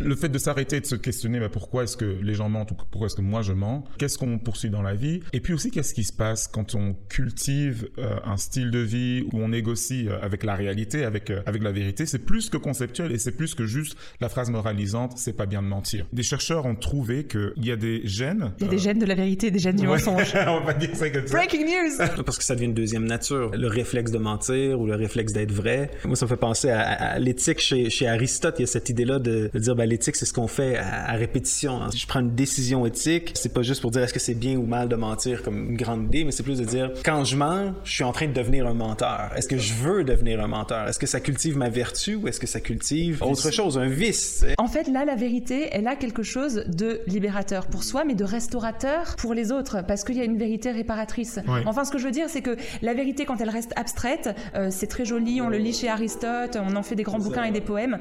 le fait de s'arrêter et de se questionner bah, pourquoi est-ce que les gens mentent ou pourquoi est-ce que moi je mens, qu'est-ce qu'on poursuit dans la vie, et puis aussi qu'est-ce qui se passe quand on cultive euh, un style de vie où on négocie euh, avec la réalité, avec, euh, avec la vérité, c'est plus que conceptuel et c'est plus que juste la phrase moralisante, c'est pas bien de mentir. Des chercheurs ont trouvé qu'il y a des gènes... Il y a des gènes de la vérité et des gènes du mensonge. on va dire ça comme ça. Breaking news Parce que ça devient une deuxième nature. Le réflexe de mentir ou le réflexe d'être vrai. Moi, ça me fait penser à, à l'éthique chez, chez Aristote. Il y a cette idée-là de, de dire, ben, l'éthique, c'est ce qu'on fait à, à, répétition. Si je prends une décision éthique, c'est pas juste pour dire est-ce que c'est bien ou mal de mentir comme une grande idée, mais c'est plus de dire, quand je mens, je suis en train de devenir un menteur. Est-ce que je veux devenir un menteur? Est-ce que ça cultive ma vertu ou est-ce que ça cultive autre chose, un vice? En fait, là, la vérité, elle a quelque chose de libérateur pour soi, mais de restaurateur pour les autres, parce qu'il y a une vérité réparatrice. Enfin, ce que je veux dire, c'est que la vérité, quand elle reste abstraite, euh, c'est très joli, on le lit chez Aristote, on en fait des grands bouquins et des poèmes,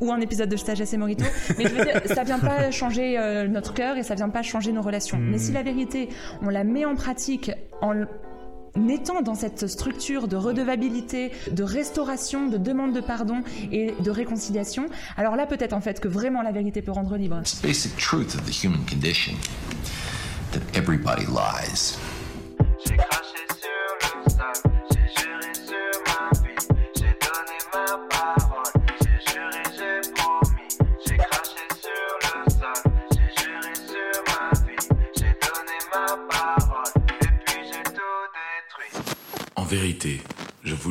ou un épisode de Sagesse et Morito. Mais je veux dire, ça vient pas changer euh, notre cœur et ça vient pas changer nos relations. Mais si la vérité, on la met en pratique en étant dans cette structure de redevabilité, de restauration, de demande de pardon et de réconciliation, alors là peut-être en fait que vraiment la vérité peut rendre libre. It's the basic truth of the human condition that everybody lies.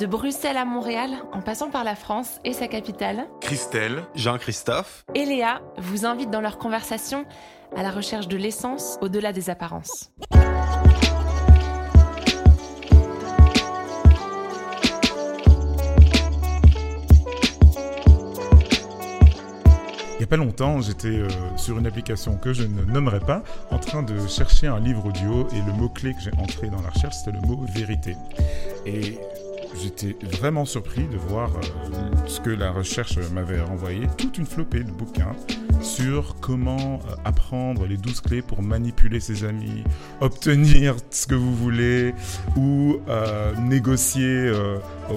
De Bruxelles à Montréal, en passant par la France et sa capitale, Christelle, Jean-Christophe. et Léa vous invitent dans leur conversation à la recherche de l'essence au-delà des apparences. Il n'y a pas longtemps, j'étais euh, sur une application que je ne nommerai pas, en train de chercher un livre audio et le mot-clé que j'ai entré dans la recherche, c'était le mot vérité. Et j'étais vraiment surpris de voir euh, ce que la recherche m'avait renvoyé, toute une flopée de bouquins sur comment euh, apprendre les 12 clés pour manipuler ses amis, obtenir ce que vous voulez, ou euh, négocier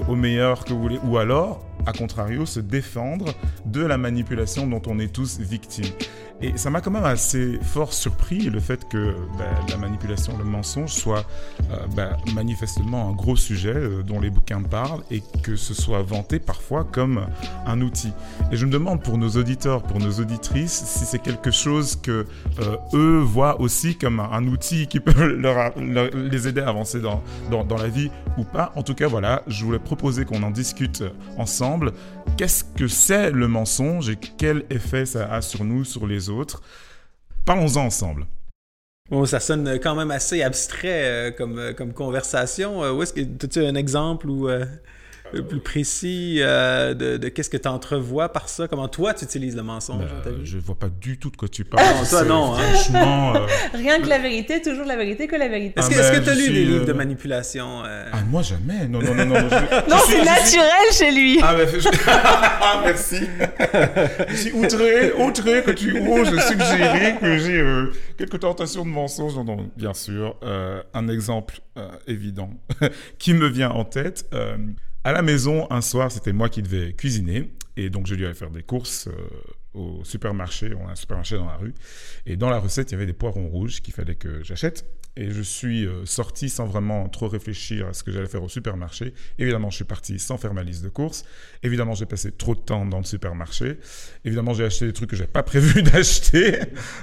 au meilleur que vous voulez, ou alors, à contrario, se défendre de la manipulation dont on est tous victimes. Et ça m'a quand même assez fort surpris le fait que bah, la manipulation, le mensonge soit euh, bah, manifestement un gros sujet euh, dont les bouquins parlent et que ce soit vanté parfois comme un outil. Et je me demande pour nos auditeurs, pour nos auditrices, si c'est quelque chose que euh, eux voient aussi comme un, outil qui peut les aider à avancer dans, dans la vie ou pas. En tout cas, voilà, je voulais proposer qu'on en discute ensemble. Qu'est-ce que c'est le mensonge et quel effet ça a sur nous, sur les autres? Parlons-en ensemble. Bon, ça sonne quand même assez abstrait euh, comme, euh, comme conversation. Euh, où est-ce que as-tu un exemple ou plus précis euh, de, de qu'est-ce que tu entrevois par ça? Comment toi tu utilises le mensonge dans ta vie? je vois pas du tout de quoi tu parles. Non, toi, non, hein. Franchement, euh, Rien que la vérité, toujours la vérité que la vérité. Est-ce que Ah, est-ce ben, que tu as lu suis, des livres de euh, manipulation euh, ah, moi jamais. Non, non, non, non. je- Non, je c'est suis- naturel chez lui. Ah, ben, je... ah, merci. je suis outré, outré que tu oses suggérer que j'ai euh, quelques tentations de mensonge. Non, non, bien sûr. Euh, un exemple euh, évident qui me vient en tête. À la maison, un soir, c'était moi qui devais cuisiner. Et donc, je lui allais faire des courses euh, au supermarché. On a un supermarché dans la rue. Et dans la recette, il y avait des poivrons rouges qu'il fallait que j'achète. Et je suis euh, sorti sans vraiment trop réfléchir à ce que j'allais faire au supermarché. Évidemment, je suis parti sans faire ma liste de courses. Évidemment, j'ai passé trop de temps dans le supermarché. Évidemment, j'ai acheté des trucs que j'avais pas prévu d'acheter.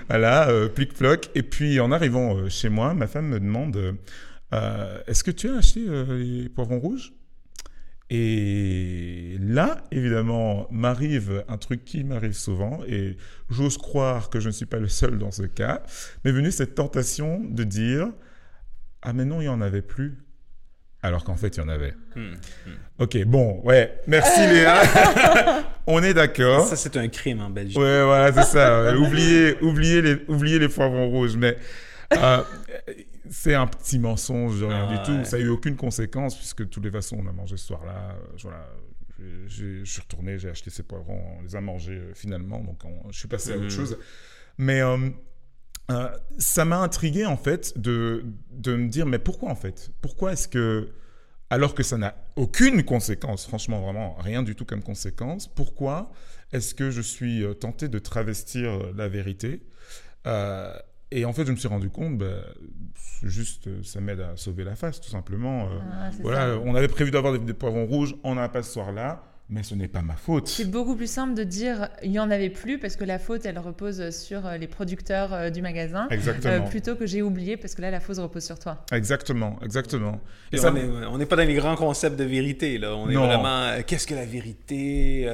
voilà, euh, plic-ploc. Et puis, en arrivant euh, chez moi, ma femme me demande Est-ce que tu as acheté les poivrons rouges? Et là, évidemment, m'arrive un truc qui m'arrive souvent, et j'ose croire que je ne suis pas le seul dans ce cas, m'est venue cette tentation de dire Ah, mais non, il n'y en avait plus. Alors qu'en fait, il y en avait. Ok, bon, ouais, merci Léa. On est d'accord. Ça, c'est un crime en Belgique. Ouais, voilà, c'est ça. oubliez, oubliez, les, oubliez les poivrons rouges. Mais euh, c'est un petit mensonge, rien Ah, du tout. ouais. Ça a eu aucune conséquence puisque de toutes les façons, on a mangé ce soir-là. euh, voilà. Je suis retourné, j'ai acheté ces poivrons, on les a mangés euh, finalement, donc on- je suis passé à Mhm. autre chose. Mais euh, euh, ça m'a intrigué en fait de, de me dire mais pourquoi en fait? Pourquoi est-ce que alors que ça n'a aucune conséquence, franchement vraiment rien du tout comme conséquence, pourquoi est-ce que je suis tenté de travestir la vérité? Et en fait je me suis rendu compte, bah, juste euh, ça m'aide à sauver la face tout simplement. Euh, Ah, voilà, ça. on avait prévu d'avoir des, des poivrons rouges, on n'a pas ce soir-là, mais ce n'est pas ma faute. C'est beaucoup plus simple de dire il n'y en avait plus parce que la faute elle repose sur euh, les producteurs euh, du magasin Exactement. euh, plutôt que j'ai oublié parce que là la faute repose sur toi. Exactement, exactement. Et Et ça, on est- on n'est pas dans les grands concepts de vérité, là. On est Non. vraiment, euh, qu'est-ce que la vérité?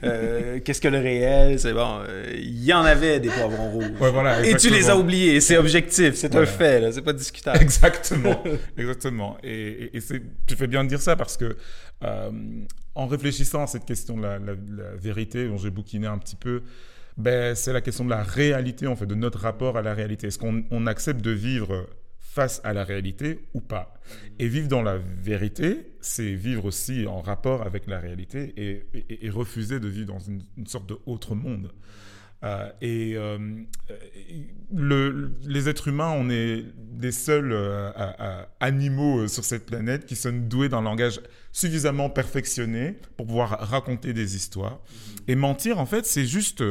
qu'est-ce que le réel? C'est bon, euh, il y en avait des poivrons rouges. Ouais, voilà, Et tu les as oubliés, c'est objectif, c'est un fait, là, c'est pas discutable. Exactement, exactement. Et, et- et c'est- tu fais bien de dire ça parce que euh, en réfléchissant à cette question de la, vérité, dont j'ai bouquiné un petit peu, ben, c'est la question de la réalité, en fait, de notre rapport à la réalité. Est-ce qu'on on accepte de vivre face à la réalité ou pas? Et vivre dans la vérité, c'est vivre aussi en rapport avec la réalité et refuser de vivre dans une, une sorte de autre monde. Euh, et euh, le- les êtres humains, on est des seuls euh, animaux sur cette planète qui sont doués d'un langage suffisamment perfectionné pour pouvoir raconter des histoires. Et mentir, en fait, c'est juste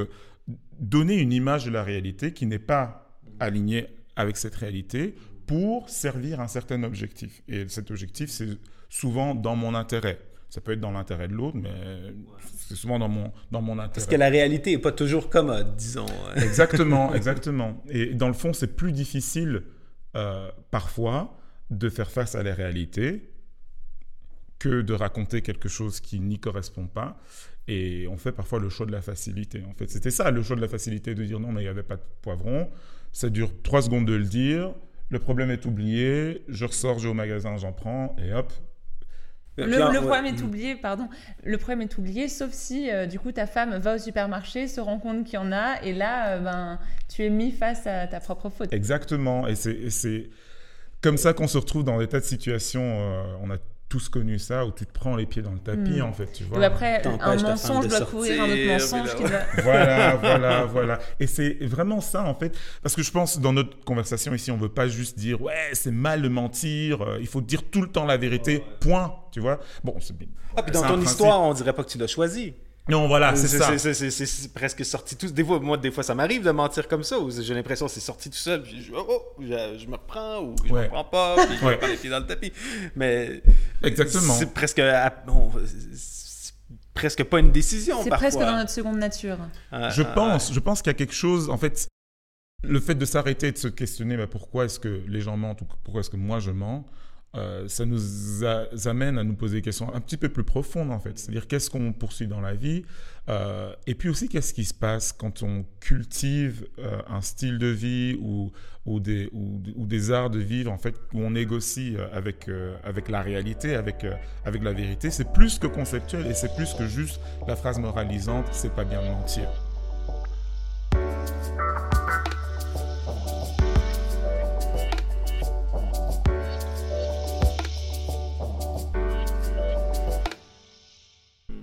donner une image de la réalité qui n'est pas alignée avec cette réalité pour servir un certain objectif. Et cet objectif, c'est souvent dans mon intérêt. Ça peut être dans l'intérêt de l'autre, mais c'est souvent dans mon, dans mon intérêt. Parce que la réalité est pas toujours commode, disons. Exactement, exactement. Et dans le fond, c'est plus difficile euh, parfois de faire face à la réalité que de raconter quelque chose qui n'y correspond pas. Et on fait parfois le choix de la facilité. En fait, c'était ça le choix de la facilité de dire non, mais il n'y avait pas de poivron. Ça dure trois secondes de le dire. Le problème est oublié. Je ressors, je vais au magasin, j'en prends et hop. Le, le problème est oublié, pardon. Le problème est oublié, sauf si euh, du coup ta femme va au supermarché, se rend compte qu'il y en a, et là, euh, ben, tu es mis face à ta propre faute. Exactement. Et c'est- et c'est comme ça qu'on se retrouve dans des tas de situations. euh, on a tous connu ça, où tu te prends les pieds dans le tapis, Mm. en fait. Tu Ou vois. après, un mensonge de doit sortir, couvrir un autre mensonge qui doit... voilà, voilà, voilà. Et c'est vraiment ça, en fait. Parce que je pense, dans notre conversation ici, on veut pas juste dire, ouais, c'est mal de mentir, euh, il faut dire tout le temps la vérité, point, tu vois. Bon, c'est bien. Ah, puis dans ton principe. histoire, on dirait pas que tu l'as choisi. Non, voilà, c'est ça. c'est- presque sorti tout. Des fois, moi, des fois, ça m'arrive de mentir comme ça. J'ai l'impression que c'est sorti tout seul. Puis je, oh, oh, je, je me reprends ou je Ouais. me reprends pas. Puis je Ouais. prends les pieds dans le tapis. Mais Exactement. c'est presque, à- bon, c'est presque pas une décision. C'est presque dans notre seconde nature. Ah, Je ah, pense, je pense qu'il y a quelque chose, en fait, le fait de s'arrêter et de se questionner bah, pourquoi est-ce que les gens mentent ou pourquoi est-ce que moi je mens, euh, ça nous amène à nous poser des questions un petit peu plus profondes en fait. C'est-à-dire qu'est-ce qu'on poursuit dans la vie euh, et puis aussi qu'est-ce qui se passe quand on cultive euh, un style de vie ou, ou, des, ou, des arts de vivre en fait où on négocie avec, avec la réalité, avec, avec la vérité. C'est plus que conceptuel et c'est plus que juste la phrase moralisante c'est pas bien mentir.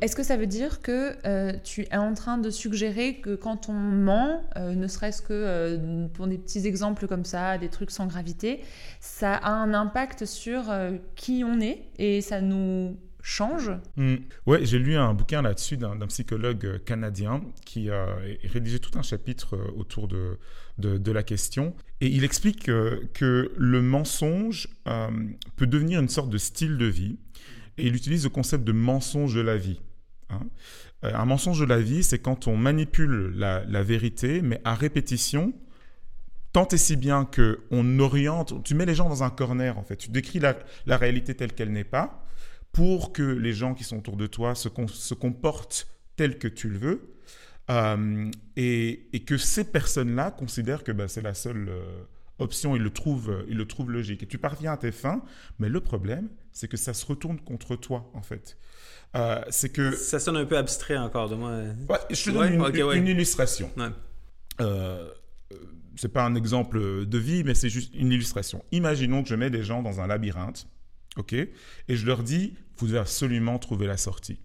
Est-ce que ça veut dire que euh, tu es en train de suggérer que quand on ment, euh, ne serait-ce que euh, pour des petits exemples comme ça, des trucs sans gravité, ça a un impact sur qui on est et ça nous change? Mm. Ouais, j'ai lu un bouquin là-dessus d'un psychologue canadien qui a rédigé tout un chapitre autour de, de, de la question. Et il explique que le mensonge peut devenir une sorte de style de vie. Et il utilise le concept de mensonge de la vie. Hein. Euh, un mensonge de la vie, c'est quand on manipule la, vérité, mais à répétition, tant et si bien que on oriente, tu mets les gens dans un corner en fait, tu décris la, réalité telle qu'elle n'est pas, pour que les gens qui sont autour de toi se, com- se comportent tel que tu le veux, euh, et, et que ces personnes-là considèrent que bah, c'est la seule euh, option, ils le, trouvent, ils le trouvent logique. Et tu parviens à tes fins, mais le problème, c'est que ça se retourne contre toi, en fait. Euh, c'est que... Ça sonne un peu abstrait encore de moi. Ouais, je te donne Ouais, une, ok, ouais. une illustration. Euh, euh, c'est pas un exemple de vie, mais c'est juste une illustration. Imaginons que je mets des gens dans un labyrinthe, ok, et je leur dis, vous devez absolument trouver la sortie.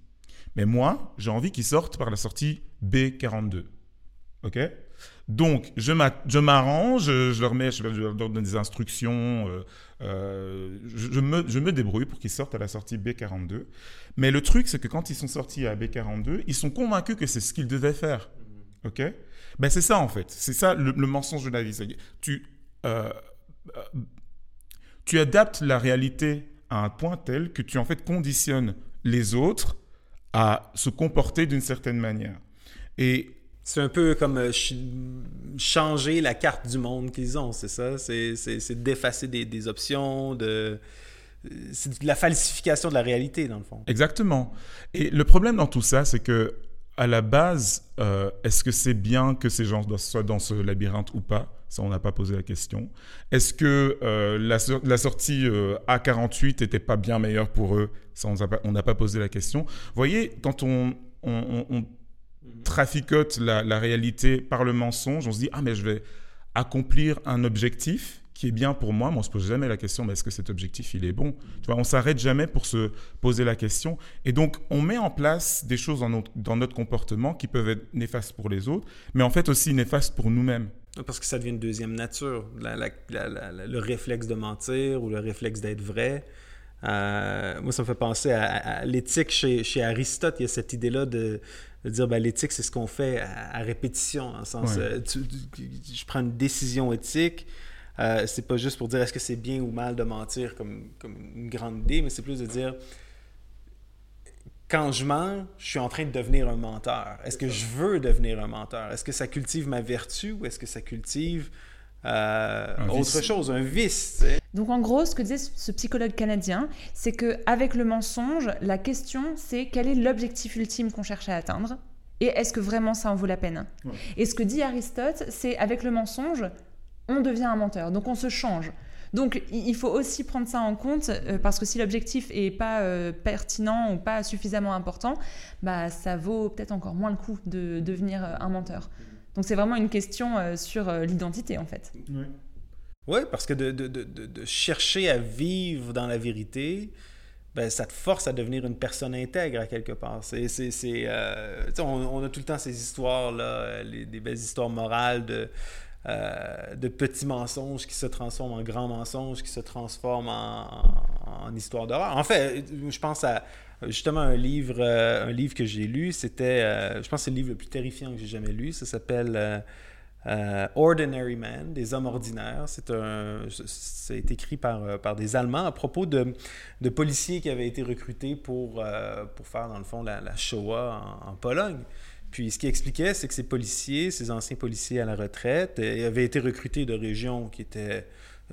Mais moi, j'ai envie qu'ils sortent par la sortie B42, ok? Donc, je m'a- je m'arrange, je leur mets, je, leur donne des instructions, euh, euh, je, me, débrouille pour qu'ils sortent à la sortie B42. Mais le truc, c'est que quand ils sont sortis à B42, ils sont convaincus que c'est ce qu'ils devaient faire. OK? Ben c'est ça, en fait. C'est ça le, mensonge de la vie. Tu, euh, euh, tu adaptes la réalité à un point tel que tu, en fait, conditionnes les autres à se comporter d'une certaine manière. Et C'est un peu comme euh, ch- changer la carte du monde qu'ils ont, c'est ça? C'est, d'effacer des, des options, de... c'est de la falsification de la réalité, dans le fond. Exactement. Et le problème dans tout ça, c'est que à la base, euh, est-ce que c'est bien que ces gens soient dans ce labyrinthe ou pas? Ça, on n'a pas posé la question. Est-ce que euh, la, la sortie euh, A48 n'était pas bien meilleure pour eux? Ça, on n'a pas, posé la question. Vous voyez, quand on traficote la, réalité par le mensonge, on se dit ah mais je vais accomplir un objectif qui est bien pour moi, mais on se pose jamais la question, mais est-ce que cet objectif, il est bon? Tu vois, on s'arrête jamais pour se poser la question. Et donc, on met en place des choses dans notre, dans notre comportement qui peuvent être néfastes pour les autres, mais en fait aussi néfastes pour nous-mêmes. Parce que ça devient une deuxième nature. Le réflexe de mentir ou le réflexe d'être vrai. Euh, moi, ça me fait penser à, l'éthique chez, chez Aristote. Il y a cette idée-là de, de dire ben, l'éthique, c'est ce qu'on fait à, à répétition. En sens, Ouais. euh, tu- tu- je prends une décision éthique. Euh, c'est pas juste pour dire est-ce que c'est bien ou mal de mentir comme, comme une grande idée, mais c'est plus de dire quand je mens, je suis en train de devenir un menteur. Est-ce que je veux devenir un menteur? Est-ce que ça cultive ma vertu ou est-ce que ça cultive euh, autre vice. chose, un vice? tu sais? Donc en gros, ce que disait ce psychologue canadien, c'est que avec le mensonge, la question c'est quel est l'objectif ultime qu'on cherche à atteindre et est-ce que vraiment ça en vaut la peine? Ouais. Et ce que dit Aristote, c'est avec le mensonge, on devient un menteur, donc on se change. Donc il faut aussi prendre ça en compte euh, parce que si l'objectif est pas euh, pertinent ou pas suffisamment important, bah ça vaut peut-être encore moins le coup de devenir euh, un menteur. Donc c'est vraiment une question sur l'identité en fait. Oui, parce que de, de- de- de- chercher à vivre dans la vérité, ben, ça te force à devenir une personne intègre à quelque part. C'est, c'est, c'est, euh, on, on a tout le temps ces histoires-là, euh, les- des belles histoires morales de, euh, de petits mensonges qui se transforment en grands mensonges, qui se transforment en, en- histoire d'horreur. En fait, je pense à justement un livre, un livre que j'ai lu, c'était, je pense que c'est le livre le plus terrifiant que j'ai jamais lu. Ça s'appelle euh, Ordinary Man, des hommes ordinaires. C'est un, c'est écrit par, euh, par des Allemands à propos de, de policiers qui avaient été recrutés pour, euh, pour faire, dans le fond, la, Shoah en, Pologne. Puis ce qui expliquait, c'est que ces policiers, ces anciens policiers à la retraite, avaient été recrutés de régions qui étaient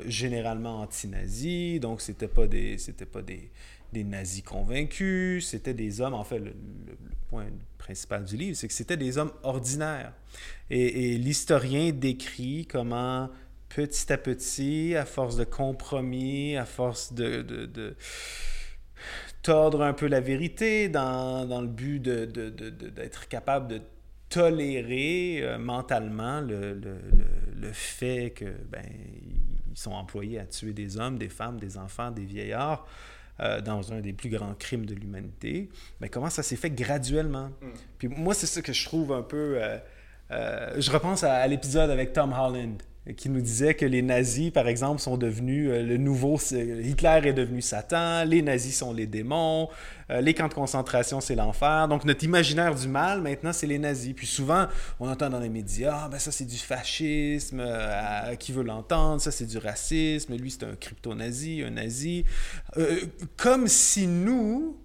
généralement anti-nazis, donc c'était pas des, c'était pas des, des nazis convaincus, c'était des hommes, en fait, le, point principal du livre, c'est que c'était des hommes ordinaires. Et, l'historien décrit comment petit à petit, à force de compromis, à force de, tordre un peu la vérité dans, dans le but d'être capable de tolérer euh, mentalement le, le- le- le fait que ben, ils sont employés à tuer des hommes, des femmes, des enfants, des vieillards euh, dans un des plus grands crimes de l'humanité. Mais comment ça s'est fait graduellement? Puis moi, c'est ça que je trouve un peu... euh, euh, je repense à, à l'épisode avec Tom Holland qui nous disait que les nazis, par exemple, sont devenus euh, le nouveau... Hitler est devenu Satan, les nazis sont les démons, euh, les camps de concentration, c'est l'enfer. Donc notre imaginaire du mal, maintenant, c'est les nazis. Puis souvent, on entend dans les médias, ah, ben ça c'est du fascisme, euh, qui veut l'entendre, ça c'est du racisme, lui c'est un crypto-nazi, un nazi. Comme si nous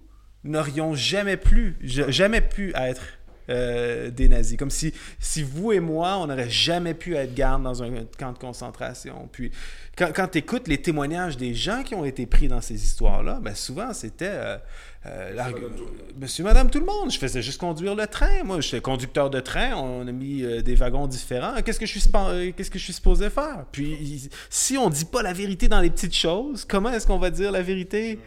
n'aurions jamais plus, ja- jamais pu être euh, des nazis. Comme si, si vous et moi, on n'aurait jamais pu être garde dans un camp de concentration. Puis, quand, quand tu écoutes les témoignages des gens qui ont été pris dans ces histoires-là, ben souvent, c'était... euh, euh, Monsieur, madame, tout le monde. Je faisais juste conduire le train. Moi, j'étais conducteur de train. On a mis euh, des wagons différents. Qu'est-ce que je suis euh, qu'est-ce que je suis supposé faire? Puis, si on dit pas la vérité dans les petites choses, comment est-ce qu'on va dire la vérité?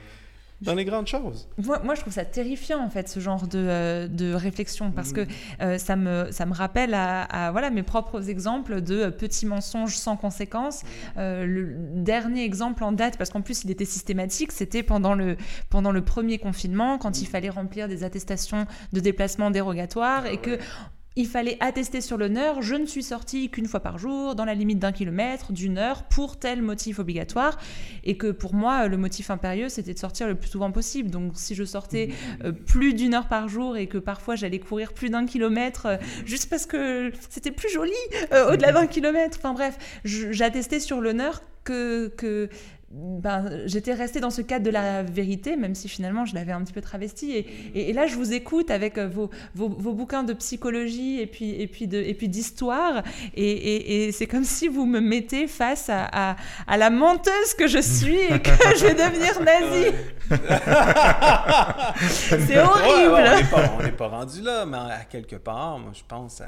Dans les grandes choses. Moi, moi, je trouve ça terrifiant, en fait, ce genre de, euh, de réflexion, parce que euh, ça, me, ça me rappelle à, à, voilà, mes propres exemples de euh, petits mensonges sans conséquence. Euh, le dernier exemple en date, parce qu'en plus, il était systématique, c'était pendant le, pendant le premier confinement, quand il fallait remplir des attestations de déplacement dérogatoires et que il fallait attester sur l'honneur, je ne suis sortie qu'une fois par jour, dans la limite d'un kilomètre, d'une heure, pour tel motif obligatoire, et que pour moi, le motif impérieux, c'était de sortir le plus souvent possible. Donc si je sortais euh, plus d'une heure par jour et que parfois j'allais courir plus d'un kilomètre, euh, juste parce que c'était plus joli euh, au-delà d'un kilomètre, enfin bref, j'attestais sur l'honneur que... que ben, j'étais restée dans ce cadre de la vérité, même si finalement je l'avais un petit peu travesti. Et, et- et là, je vous écoute avec euh, vos, vos, vos bouquins de psychologie et puis, et puis, de, et puis d'histoire. Et, c'est comme si vous me mettez face à, à, à la menteuse que je suis et que je vais devenir nazie. c'est horrible. Ouais, ouais, on n'est pas, pas rendu là, mais à quelque part, moi, je pense à.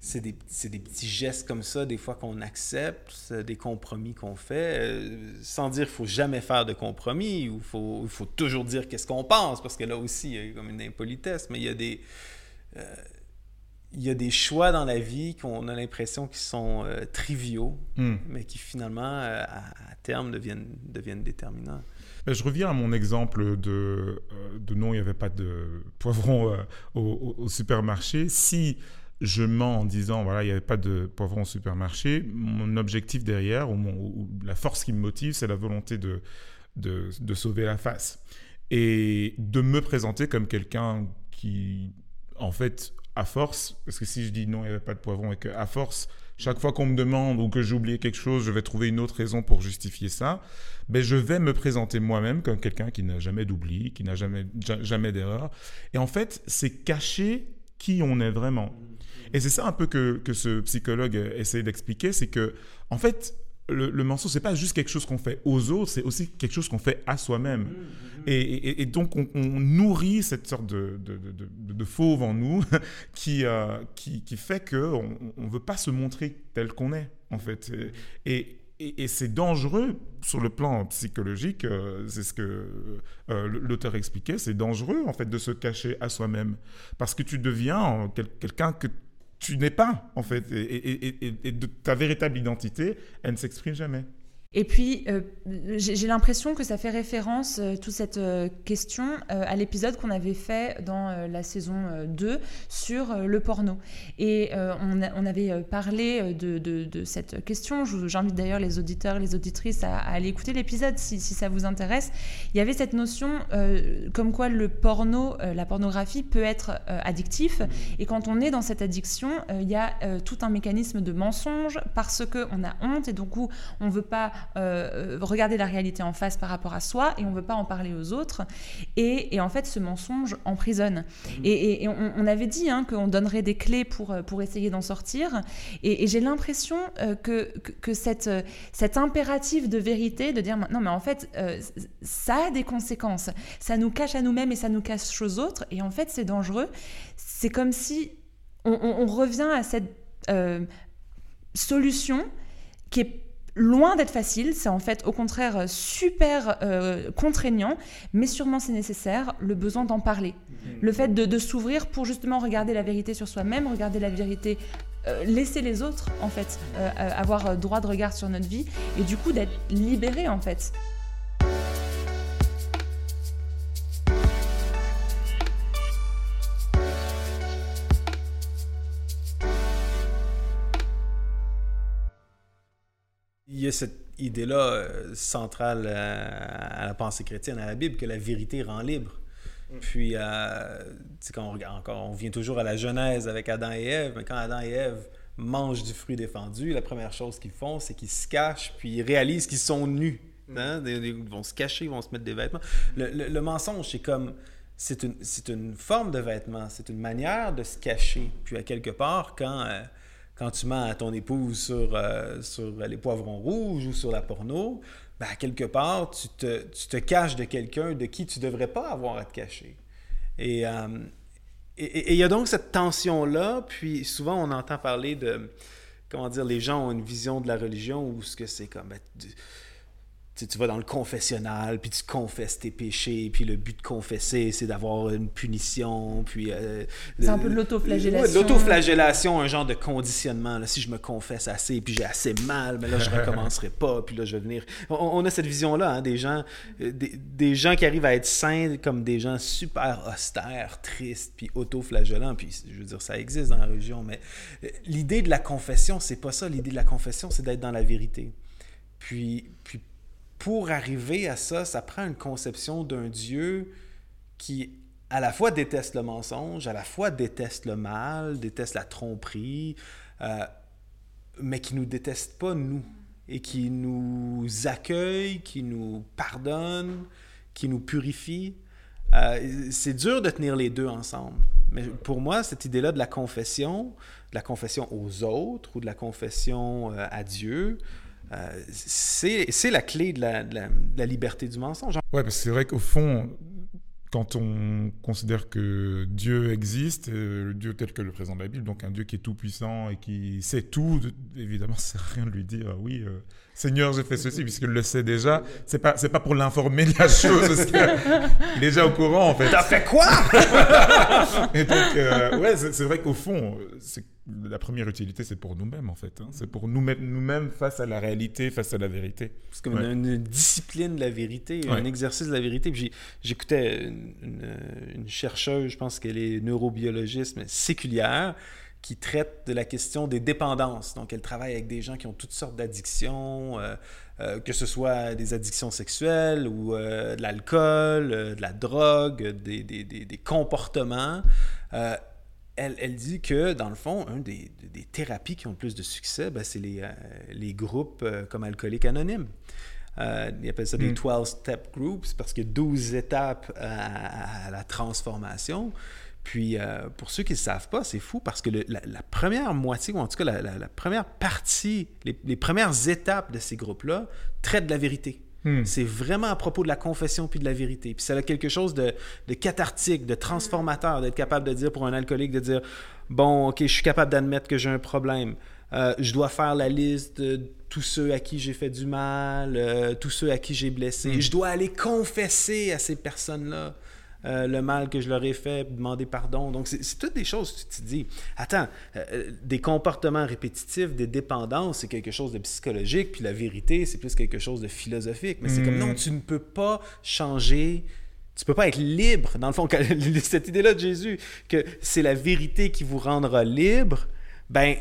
C'est des, c'est des petits gestes comme ça, des fois qu'on accepte, des compromis qu'on fait, euh, sans dire qu'il faut jamais faire de compromis, ou il faut, faut toujours dire qu'est-ce qu'on pense, parce que là aussi, il y a comme une impolitesse, mais il y a des, euh, il y a des choix dans la vie qu'on a l'impression qui sont euh, triviaux, Hmm. mais qui finalement, à, à terme, deviennent, deviennent déterminants. Je reviens à mon exemple de, de non, il n'y avait pas de poivron au, au- au supermarché. Si je mens en disant, voilà, il n'y avait pas de poivron au supermarché, mon objectif derrière, ou, la force qui me motive, c'est la volonté de, de, sauver la face. Et de me présenter comme quelqu'un qui, en fait, à force, parce que si je dis non, il n'y avait pas de poivron, et qu'à force, chaque fois qu'on me demande ou que j'ai oublié quelque chose, je vais trouver une autre raison pour justifier ça, ben je vais me présenter moi-même comme quelqu'un qui n'a jamais d'oubli, qui n'a jamais, ja- jamais d'erreur. Et en fait, c'est cacher qui on est vraiment. Et c'est ça un peu que, que ce psychologue essaie d'expliquer, c'est que, en fait, le, le mensonge, c'est pas juste quelque chose qu'on fait aux autres, c'est aussi quelque chose qu'on fait à soi-même. Et, et- et donc, on, on nourrit cette sorte de, de, de- de- de fauve en nous qui, euh, qui, qui fait qu'on ne veut pas se montrer tel qu'on est, en fait. Et, et, c'est dangereux sur le plan psychologique, euh, c'est ce que euh, l'auteur expliquait, c'est dangereux, en fait, de se cacher à soi-même. Parce que tu deviens euh, quel- quelqu'un que tu n'es pas, en fait. Et- et de ta véritable identité, elle ne s'exprime jamais. Et puis, euh, j'ai l'impression que ça fait référence, euh, toute cette euh, question, euh, à l'épisode qu'on avait fait dans la saison euh, 2 sur le porno. Et on, avait parlé de, cette question. J'invite d'ailleurs les auditeurs, les auditrices à, aller écouter l'épisode si, si ça vous intéresse. Il y avait cette notion comme quoi le porno, la pornographie peut être addictif. Et quand on est dans cette addiction, il y a tout un mécanisme de mensonge parce qu'on a honte et donc on veut pas euh, regarder la réalité en face par rapport à soi et on veut pas en parler aux autres. Et, et en fait, ce mensonge emprisonne. Et, et- et on, on avait dit hein, qu'on donnerait des clés pour, euh, pour essayer d'en sortir. Et, j'ai l'impression euh, que, que, que cette, euh, cet impératif de vérité, de dire non, mais en fait, euh, ça a des conséquences. Ça nous cache à nous-mêmes et ça nous cache aux autres. Et en fait, c'est dangereux. C'est comme si on, on- on revient à cette euh, solution qui est loin d'être facile, c'est en fait au contraire super euh, contraignant, mais sûrement c'est nécessaire, le besoin d'en parler. Le fait de, de s'ouvrir pour justement regarder la vérité sur soi-même, regarder la vérité, euh, laisser les autres en fait euh, euh, avoir euh, droit de regard sur notre vie et du coup d'être libéré en fait. Il y a cette idée-là euh, centrale euh, à la pensée chrétienne, à la Bible, que la vérité rend libre. Puis, euh, quand on regarde encore, on vient toujours à la Genèse avec Adam et Ève, mais quand Adam et Ève mangent du fruit défendu, la première chose qu'ils font, c'est qu'ils se cachent, puis ils réalisent qu'ils sont nus. Hein? Des- des- Ils vont se cacher, ils vont se mettre des vêtements. Le, le- le mensonge, c'est comme. C'est une, c'est une forme de vêtement, c'est une manière de se cacher. Puis, à quelque part, quand. euh, quand tu mens à ton épouse sur, euh, sur les poivrons rouges ou sur la porno, ben, quelque part, tu te, tu te caches de quelqu'un de qui tu ne devrais pas avoir à te cacher. Et euh, et- il y a donc cette tension-là, puis souvent on entend parler de, comment dire, les gens ont une vision de la religion où ce que c'est comme, ben, tu, vas dans le confessionnal, puis tu confesses tes péchés, puis le but de confesser, c'est d'avoir une punition, puis... euh, C'est un peu de l'autoflagellation. Ouais, l'autoflagellation, un genre de conditionnement. Là, si je me confesse assez, puis j'ai assez mal, mais là, je recommencerai pas, puis là, je vais venir... On, on a cette vision-là, hein, des gens euh, des, des gens qui arrivent à être saints comme des gens super austères, tristes, puis autoflagellants, puis je veux dire, ça existe dans la religion, mais euh, l'idée de la confession, c'est pas ça. L'idée de la confession, c'est d'être dans la vérité. Puis, puis pour arriver à ça, ça prend une conception d'un Dieu qui à la fois déteste le mensonge, à la fois déteste le mal, déteste la tromperie, euh, mais qui nous déteste pas nous et qui nous accueille, qui nous pardonne, qui nous purifie. Euh, c'est dur de tenir les deux ensemble. Mais pour moi, cette idée-là de la confession, de la confession aux autres ou de la confession euh, à Dieu, euh, c'est la clé de la, liberté du mensonge. Ouais, parce que c'est vrai qu'au fond, quand on considère que Dieu existe, euh, Dieu tel que le présente la Bible, donc un Dieu qui est tout puissant et qui sait tout, de- évidemment, ça sert à rien de lui dire oui, euh, Seigneur, j'ai fait ceci, puisqu'il le sait déjà. C'est pas, c'est pas pour l'informer de la chose, parce qu'il est déjà au courant en fait. T'as fait quoi? Et donc, euh, ouais, c'est vrai qu'au fond, la première utilité, c'est pour nous-mêmes en fait. hein. C'est pour nous mettre nous-mêmes face à la réalité, face à la vérité. C'est comme Ouais. une, une discipline de la vérité, un exercice de la vérité. J'écoutais une, une- une chercheuse, je pense qu'elle est neurobiologiste, mais séculière, qui traite de la question des dépendances. Donc, elle travaille avec des gens qui ont toutes sortes d'addictions, euh, euh, que ce soit des addictions sexuelles ou euh, de l'alcool, de la drogue, des, des- des- des comportements. Elle, elle dit que, dans le fond, un des, des thérapies qui ont le plus de succès, ben, c'est les, les groupes comme Alcooliques Anonymes. Euh, ils appellent ça des Mm. 12-step groups parce qu'il y a 12 étapes à, à la transformation. Puis, euh, pour ceux qui ne savent pas, c'est fou parce que le- la, la première moitié, ou en tout cas la, la- la première partie, les, les premières étapes de ces groupes-là traitent de la vérité. Hmm. C'est vraiment à propos de la confession puis de la vérité. Puis ça a quelque chose de, de cathartique, de transformateur, d'être capable de dire pour un alcoolique, de dire, bon, ok, je suis capable d'admettre que j'ai un problème. Euh, je dois faire la liste de tous ceux à qui j'ai fait du mal, euh, tous ceux à qui j'ai blessé. Mm. Je dois aller confesser à ces personnes-là euh, le mal que je leur ai fait, demander pardon. Donc, c'est toutes des choses, tu te dis, attends, euh, euh, des comportements répétitifs, des dépendances, c'est quelque chose de psychologique, puis la vérité, c'est plus quelque chose de philosophique. Mais c'est comme, Mm. non, tu ne peux pas changer tu peux pas être libre. Dans le fond, cette idée-là de Jésus, que c'est la vérité qui vous rendra libre, ben,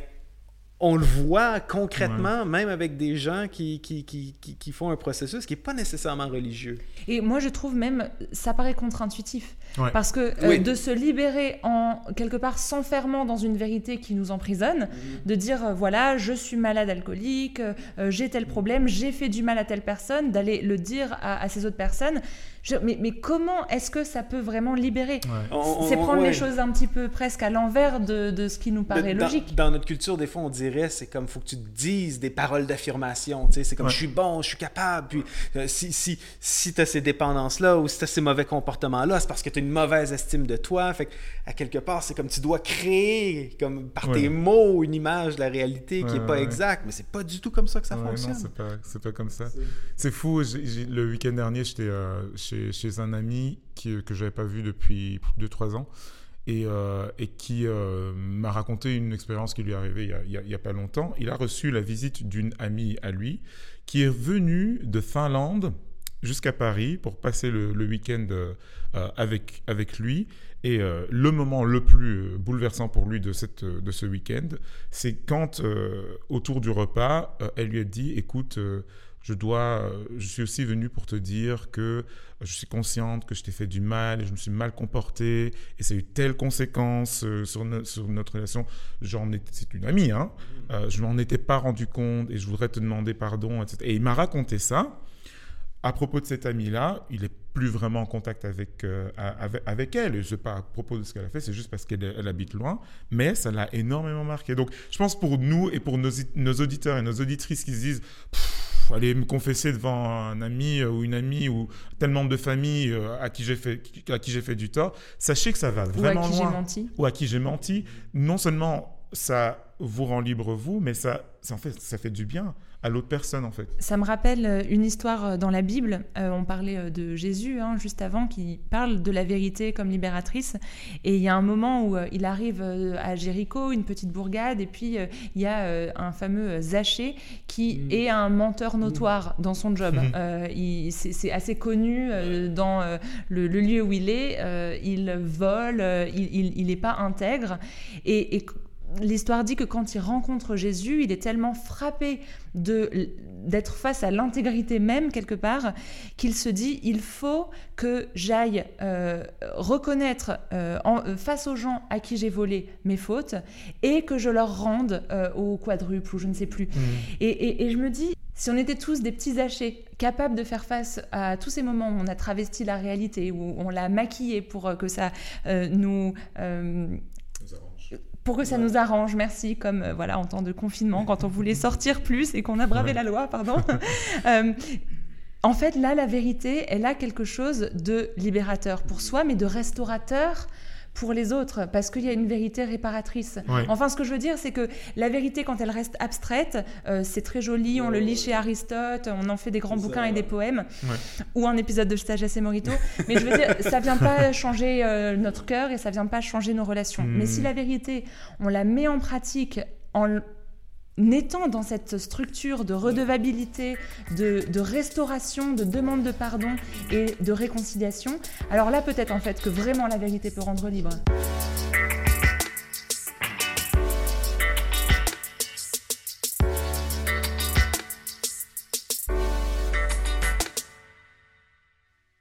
on le voit concrètement, même avec des gens qui, qui, qui, qui, qui font un processus qui n'est pas nécessairement religieux. Et moi, je trouve même, ça paraît contre-intuitif. Ouais. Parce que euh, Oui. de se libérer en quelque part s'enfermant dans une vérité qui nous emprisonne, de dire euh, voilà, je suis malade alcoolique, euh, j'ai tel problème, j'ai fait du mal à telle personne, d'aller le dire à, à ces autres personnes. Je- mais, mais comment est-ce que ça peut vraiment libérer C'est prendre ouais. les choses un petit peu presque à l'envers de, de ce qui nous paraît dans, logique. Dans notre culture, des fois, on dirait c'est comme faut que tu te dises des paroles d'affirmation. tu sais, C'est comme Ouais. je suis bon, je suis capable. Puis euh, si, si, si tu as ces dépendances-là ou si tu as ces mauvais comportements-là, c'est parce que tu as une mauvaise estime de toi. Fait que, à quelque part, c'est comme tu dois créer comme par Ouais. tes mots une image de la réalité qui n'est pas ouais. exacte. Mais c'est pas du tout comme ça que ça Ouais, non, fonctionne. c'est pas, c'est pas comme ça. C'est fou. j'ai- j'ai- le week-end dernier, j'étais euh, chez, chez un ami qui, que j'avais pas vu depuis 2-3 ans et, euh, et qui euh, m'a raconté une expérience qui lui est arrivée il y a- a, a pas longtemps. Il a reçu la visite d'une amie à lui qui est venue de Finlande jusqu'à Paris pour passer le, week-end euh, euh, avec, avec lui. Et euh, le moment le plus euh, bouleversant pour lui de, cette, euh, de ce week-end, c'est quand, euh, autour du repas, euh, elle lui a dit, écoute, euh, je dois, euh, je suis aussi venu pour te dire que je suis consciente que je t'ai fait du mal, et je me suis mal comporté, et ça a eu telle conséquence euh, sur, no- sur notre relation. J'en c'est une amie, hein. Euh, je m'en étais pas rendu compte, et je voudrais te demander pardon, etc. Et il m'a raconté ça. À propos de cette amie-là, il est plus vraiment en contact avec, euh, avec, avec elle. Et je sais pas à propos de ce qu'elle a fait, c'est juste parce qu'elle elle habite loin, mais ça l'a énormément marqué. Donc, je pense pour nous et pour nos, nos auditeurs et nos auditrices qui se disent aller me confesser devant un ami euh, ou une amie ou tel membre de famille euh, à qui j'ai fait à qui j'ai fait du tort, sachez que ça va Ou à vraiment qui loin. menti. Ou à qui j'ai menti. Non seulement ça vous rend libre vous, mais ça, ça en fait ça fait du bien. À l'autre personne en fait. Ça me rappelle euh, une histoire euh, dans la Bible. Euh, on parlait de Jésus hein, juste avant, qui parle de la vérité comme libératrice. Et il y a un moment où il arrive à Jéricho, une petite bourgade, et puis euh, il y a euh, un fameux Zachée qui est un menteur notoire dans son job. Il- c'est assez connu dans le, le lieu où il est. Il vole, il n'est pas intègre. Et, et l'histoire dit que quand il rencontre Jésus, il est tellement frappé de d'être face à l'intégrité même quelque part qu'il se dit il faut que j'aille euh, reconnaître euh, en- face aux gens à qui j'ai volé mes fautes et que je leur rende euh, au quadruple ou je ne sais plus. Et, et- et je me dis, si on était tous des petits hachés, capables de faire face à tous ces moments où on a travesti la réalité, où on l'a maquillée pour que ça euh, nous... euh, pour que ça nous arrange, merci, comme euh, voilà en temps de confinement, quand on voulait sortir plus et qu'on a bravé Ouais. la loi, pardon. Euh, en fait, là, la vérité, elle a quelque chose de libérateur pour soi, mais de restaurateur pour les autres, parce qu'il y a une vérité réparatrice. Ouais. Enfin, ce que je veux dire, c'est que la vérité, quand elle reste abstraite, euh, c'est très joli, on le lit chez Aristote, on en fait des grands bouquins et des poèmes, Ouais. ou un épisode de Sagesse et Morito. Mais je veux dire, ça vient pas changer euh, notre cœur et ça vient pas changer nos relations. Mm. Mais si la vérité, on la met en pratique en l- étant dans cette structure de redevabilité, de, de restauration, de demande de pardon et de réconciliation, alors là peut-être en fait que vraiment la vérité peut rendre libre.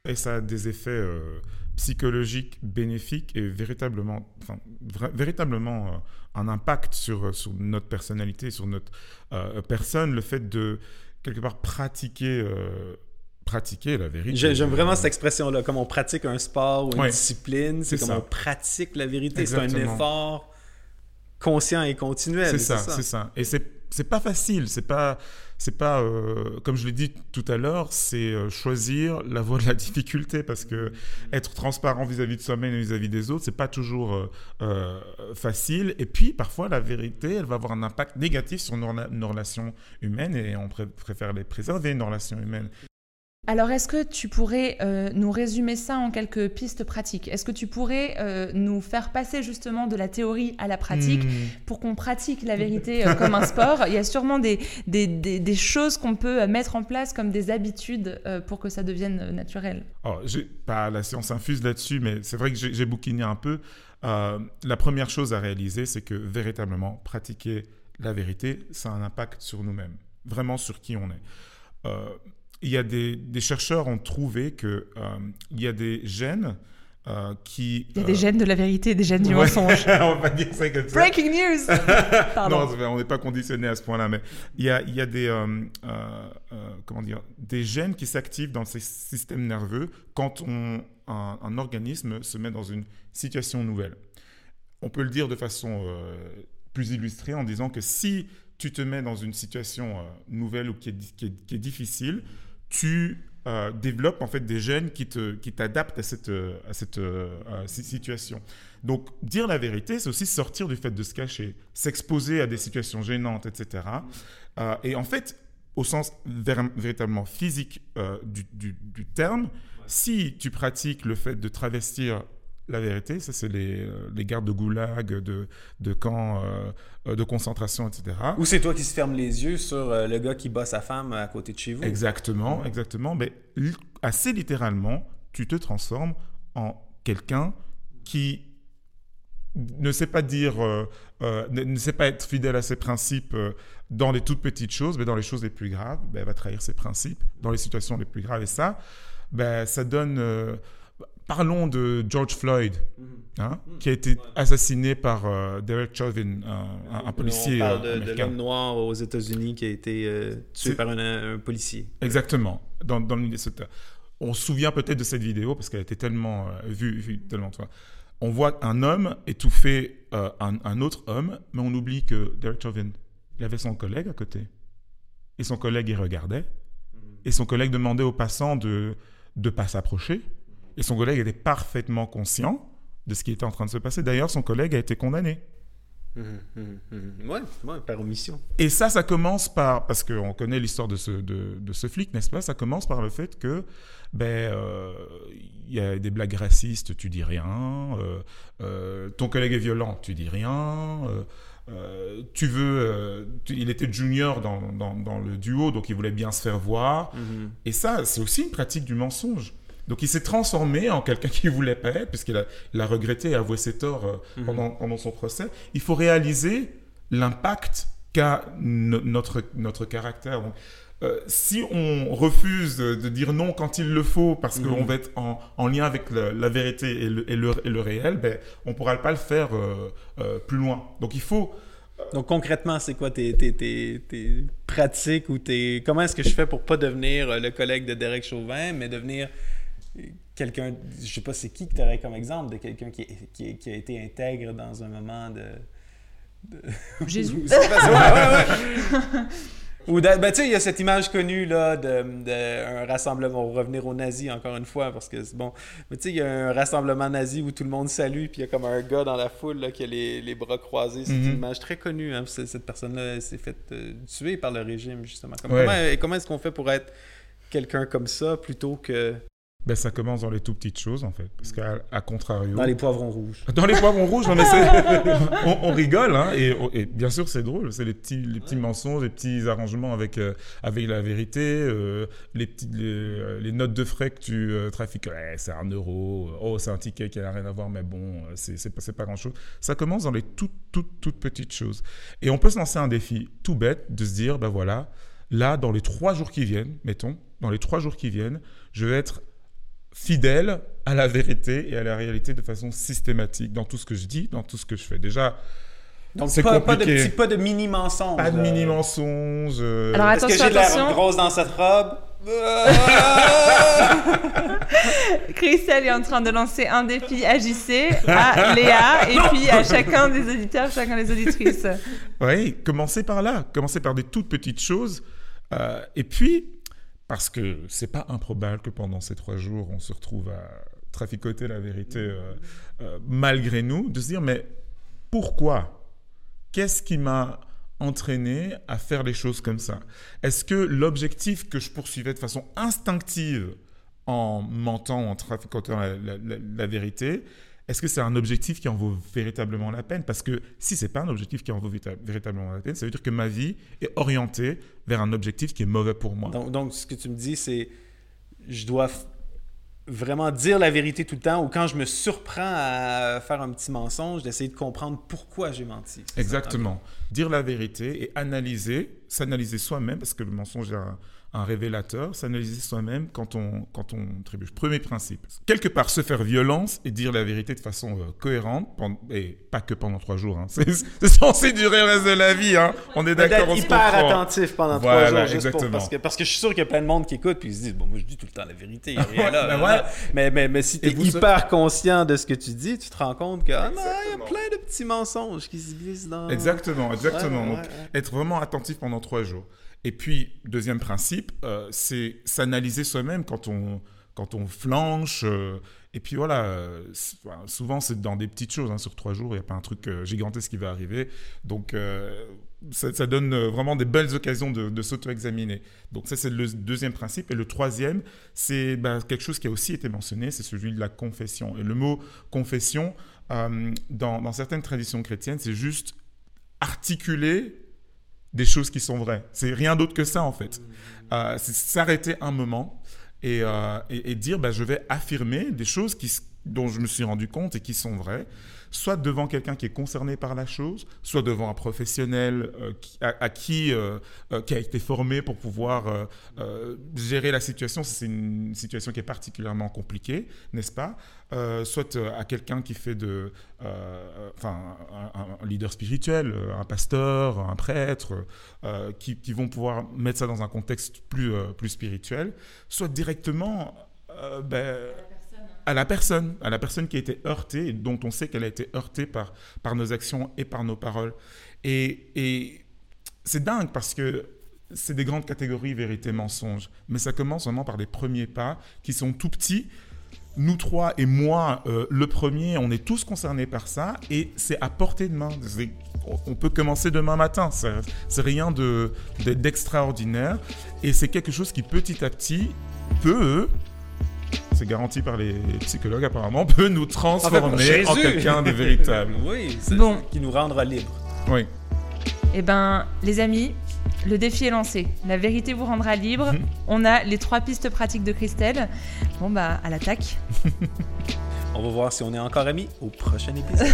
Et ça a des effets euh, psychologiques bénéfiques et véritablement, enfin, véritablement euh, un impact sur, sur notre personnalité, sur notre euh, personne, le fait de quelque part pratiquer, euh, pratiquer la vérité. J'ai- J'aime vraiment cette expression-là, comme on pratique un sport ou une Ouais. discipline, c'est comme ça. on pratique la vérité. C'est un effort conscient et continuel. C'est ça, c'est ça. Et c'est c'est pas facile, c'est pas c'est pas euh, comme je l'ai dit tout à l'heure, c'est euh, choisir la voie de la difficulté parce que être transparent vis-à-vis de soi-même et vis-à-vis des autres, c'est pas toujours euh, facile. Et puis parfois la vérité, elle va avoir un impact négatif sur nos, relations humaines et on pré- préfère les préserver nos relations humaines. Alors, est-ce que tu pourrais euh, nous résumer ça en quelques pistes pratiques? Est-ce que tu pourrais euh, nous faire passer justement de la théorie à la pratique Hmm. pour qu'on pratique la vérité euh, comme un sport? Il y a sûrement des, des, des- des choses qu'on peut mettre en place comme des habitudes pour que ça devienne naturel. J'ai pas la science infuse là-dessus, mais c'est vrai que j'ai bouquiné un peu. La première chose à réaliser, c'est que véritablement, pratiquer la vérité, ça a un impact sur nous-mêmes, vraiment sur qui on est. Euh, il y a des, des chercheurs ont trouvé que euh, il y a des gènes euh, qui. Il y a des gènes de la vérité et des gènes du Ouais, mensonge. on va dire ça comme ça. Breaking news Pardon. Non, on n'est pas conditionné à ce point-là, mais il y a, il y a des, euh, euh, euh, comment dire, des gènes qui s'activent dans ces systèmes nerveux quand on, un, un organisme se met dans une situation nouvelle. On peut le dire de façon euh, plus illustrée en disant que si tu te mets dans une situation euh, nouvelle ou qui est, qui est- qui est difficile, tu euh, développes en fait des gènes qui te qui t'adaptent à cette euh, à cette euh, à cette situation. Donc dire la vérité, c'est aussi sortir du fait de se cacher, s'exposer à des situations gênantes, etc. Et en fait, au sens véritablement physique du terme, si tu pratiques le fait de travestir la vérité, ça c'est les, euh, les gardes de goulag, de, de camps euh, de concentration, etc. Ou c'est toi qui se ferme les yeux sur euh, le gars qui bat sa femme à côté de chez vous? Exactement, exactement. Mais assez littéralement, tu te transformes en quelqu'un qui ne sait pas dire, euh, euh, ne, ne sait pas être fidèle à ses principes euh, dans les toutes petites choses, mais dans les choses les plus graves, ben, elle va trahir ses principes dans les situations les plus graves. Et ça, ben, ça donne. Euh, parlons de George Floyd, hein, qui a été assassiné par euh, Derek Chauvin, un, un- un policier On parle euh, de, de américain. l'homme noir aux États-Unis qui a été euh, tué par un, un policier. Exactement, dans, dans le Minnesota. On se souvient peut-être de cette vidéo parce qu'elle a été tellement euh, vue, vue tellement de. On voit un homme étouffer euh, un, un autre homme, mais on oublie que Derek Chauvin, il avait son collègue à côté. Et son collègue y regardait. Et son collègue demandait aux passants de ne pas s'approcher. Et son collègue était parfaitement conscient de ce qui était en train de se passer. D'ailleurs, son collègue a été condamné. Mhm, mhm, mhm. Ouais, ouais, par omission. Et ça, ça commence par, parce qu'on connaît l'histoire de ce, de, de ce flic, n'est-ce pas? Ça commence par le fait que, ben, euh, il y a des blagues racistes, tu dis rien. euh, euh, ton collègue est violent, tu dis rien. tu veux, tu- il était junior dans, dans, dans le duo, donc il voulait bien se faire voir. Mhm. Et ça, c'est aussi une pratique du mensonge. Donc il s'est transformé en quelqu'un qui voulait pas être, puisqu'il a, il a regretté et avoué ses torts euh, Mhm. pendant, pendant son procès. Il faut réaliser l'impact qu'a no- notre, notre caractère. Donc, euh, si on refuse de, dire non quand il le faut, parce qu'on Mhm. va être en, en lien avec le- la vérité et le, et le, et le réel, ben, on ne pourra pas le faire euh, euh, plus loin. Donc il faut... Donc concrètement, c'est quoi tes, tes, tes, tes pratiques ou tes... Comment est-ce que je fais pour pas devenir le collègue de Derek Chauvin, mais devenir quelqu'un... Je sais pas c'est qui que tu aurais comme exemple de quelqu'un qui, qui, qui a été intègre dans un moment de... de- Jésus. Ouais, ouais, ouais. Ou de- ben, tu sais, il y a cette image connue là de, de un rassemblement. On va revenir aux nazis encore une fois parce que c'est bon. Mais tu sais, il y a un rassemblement nazi où tout le monde salue, puis il y a comme un gars dans la foule là, qui a les, les bras croisés. C'est une image très connue. Hein, cette personne-là s'est faite euh, tuer par le régime justement. Comme- Ouais. Comment, et comment est-ce qu'on fait pour être quelqu'un comme ça plutôt que Ben, ça commence dans les tout petites choses, en fait. Parce qu'à à contrario... dans les poivrons rouges Dans les poivrons rouges, non, mais on, on rigole, hein, et, et bien sûr c'est drôle, c'est les petits, les petits mensonges, les petits arrangements avec, euh, avec la vérité, euh, les, petits, les, euh, les notes de frais que tu euh, trafiques, Ouais, c'est un euro, oh c'est un ticket qui n'a rien à voir, mais bon, c'est c'est pas, c'est pas grand-chose. Ça commence dans les toutes, toutes, toutes petites choses. Et on peut se lancer un défi tout bête de se dire, ben voilà, là, dans les trois jours qui viennent, mettons, dans les trois jours qui viennent, je vais être fidèle à la vérité et à la réalité de façon systématique dans tout ce que je dis, dans tout ce que je fais. Déjà, Donc C'est pas, pas de petits pas de mini mensonges. pas de mini mensonges. euh, Alors, Est-ce que Attention, j'ai l'air grosse dans cette robe Christelle est en train de lancer un défi à JC, à Léa, et puis à chacun des auditeurs, chacun des auditrices. Oui, commencez par là. Commencez par des toutes petites choses. Euh, et puis, parce que c'est pas improbable que pendant ces trois jours, on se retrouve à traficoter la vérité euh, euh, malgré nous, de se dire, mais pourquoi? Qu'est-ce qui m'a entraîné à faire les choses comme ça? Est-ce que l'objectif que je poursuivais de façon instinctive en mentant, en traficotant la, vérité, est-ce que c'est un objectif qui en vaut véritablement la peine? Parce que si c'est pas un objectif qui en vaut véritablement la peine, ça veut dire que ma vie est orientée vers un objectif qui est mauvais pour moi. Donc, donc, ce que tu me dis, c'est je dois vraiment dire la vérité tout le temps ou quand je me surprends à faire un petit mensonge, d'essayer de comprendre pourquoi j'ai menti. Ça? Exactement. Dire la vérité et analyser, s'analyser soi-même, parce que le mensonge est un, un révélateur, s'analyser soi-même quand on, quand on trébuche. Premier principe. Quelque part, se faire violence et dire la vérité de façon euh, cohérente, et pas que pendant trois jours. hein. C'est censé durer le reste de la vie. hein. On est d'accord, on D'être se hyper comprend. attentif pendant Voilà, trois jours, juste pour- exactement. parce, que, parce que je suis sûr qu'il y a plein de monde qui écoute puis ils se disent Bon, moi je dis tout le temps la vérité, là. Ben là, ouais. là. Mais, mais, mais si tu es hyper conscient de ce que tu dis, tu te rends compte que ah, non, il y a plein de petits mensonges qui se glissent dans. Exactement, exactement. Ouais, ouais, Donc, être vraiment attentif pendant trois jours. Et puis, deuxième principe, euh, c'est s'analyser soi-même quand on, quand on flanche. euh, et puis voilà, euh, souvent c'est dans des petites choses. hein, sur trois jours, il n'y a pas un truc gigantesque qui va arriver. Donc, ça, donne vraiment des belles occasions de, s'auto-examiner. Donc, ça, c'est le deuxième principe. Et le troisième, c'est bah, quelque chose qui a aussi été mentionné, c'est celui de la confession. Et le mot confession, dans certaines traditions chrétiennes, c'est juste articuler des choses qui sont vraies. C'est rien d'autre que ça, en fait. Euh, c'est s'arrêter un moment et, euh, et, et dire, bah, je vais affirmer des choses qui, dont je me suis rendu compte et qui sont vraies, soit devant quelqu'un qui est concerné par la chose, soit devant un professionnel euh, qui- à, qui, euh, euh, qui a été formé pour pouvoir gérer la situation. si C'est une situation qui est particulièrement compliquée, n'est-ce pas? Soit à quelqu'un qui fait de, enfin, un, leader spirituel, un pasteur, un prêtre, qui, vont pouvoir mettre ça dans un contexte plus, plus spirituel, soit directement ben, à la personne, à la personne qui a été heurtée et dont on sait qu'elle a été heurtée par, par nos actions et par nos paroles. Et, et c'est dingue parce que c'est des grandes catégories vérité mensonge, mais ça commence vraiment par des premiers pas qui sont tout petits nous trois et moi, euh, le premier, on est tous concernés par ça et c'est à portée de main. On peut commencer demain matin. C'est rien de- de- d'extraordinaire et c'est quelque chose qui petit à petit peut, c'est garanti par les psychologues apparemment, peut nous transformer en quelqu'un de véritable. Oui, c'est Bon. qui nous rendra libres. Oui. Eh ben, les amis, le défi est lancé. La vérité vous rendra libre. Mhm. On a les trois pistes pratiques de Christelle. Bon, bah, à l'attaque. On va voir si on est encore amis au prochain épisode.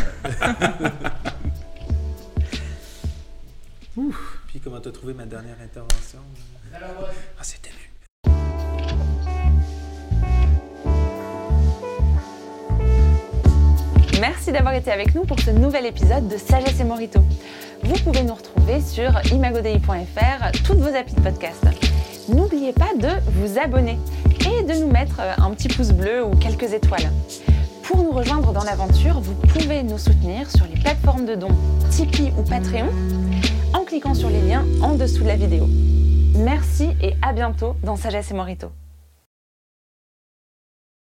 Ouf. Puis comment t'as trouvé ma dernière intervention? Ah, c'était Merci d'avoir été avec nous pour ce nouvel épisode de Sagesse et Morito. Vous pouvez nous retrouver sur imagodei.fr, toutes vos applis de podcast. N'oubliez pas de vous abonner et de nous mettre un petit pouce bleu ou quelques étoiles. Pour nous rejoindre dans l'aventure, vous pouvez nous soutenir sur les plateformes de dons Tipeee ou Patreon en cliquant sur les liens en dessous de la vidéo. Merci et à bientôt dans Sagesse et Morito.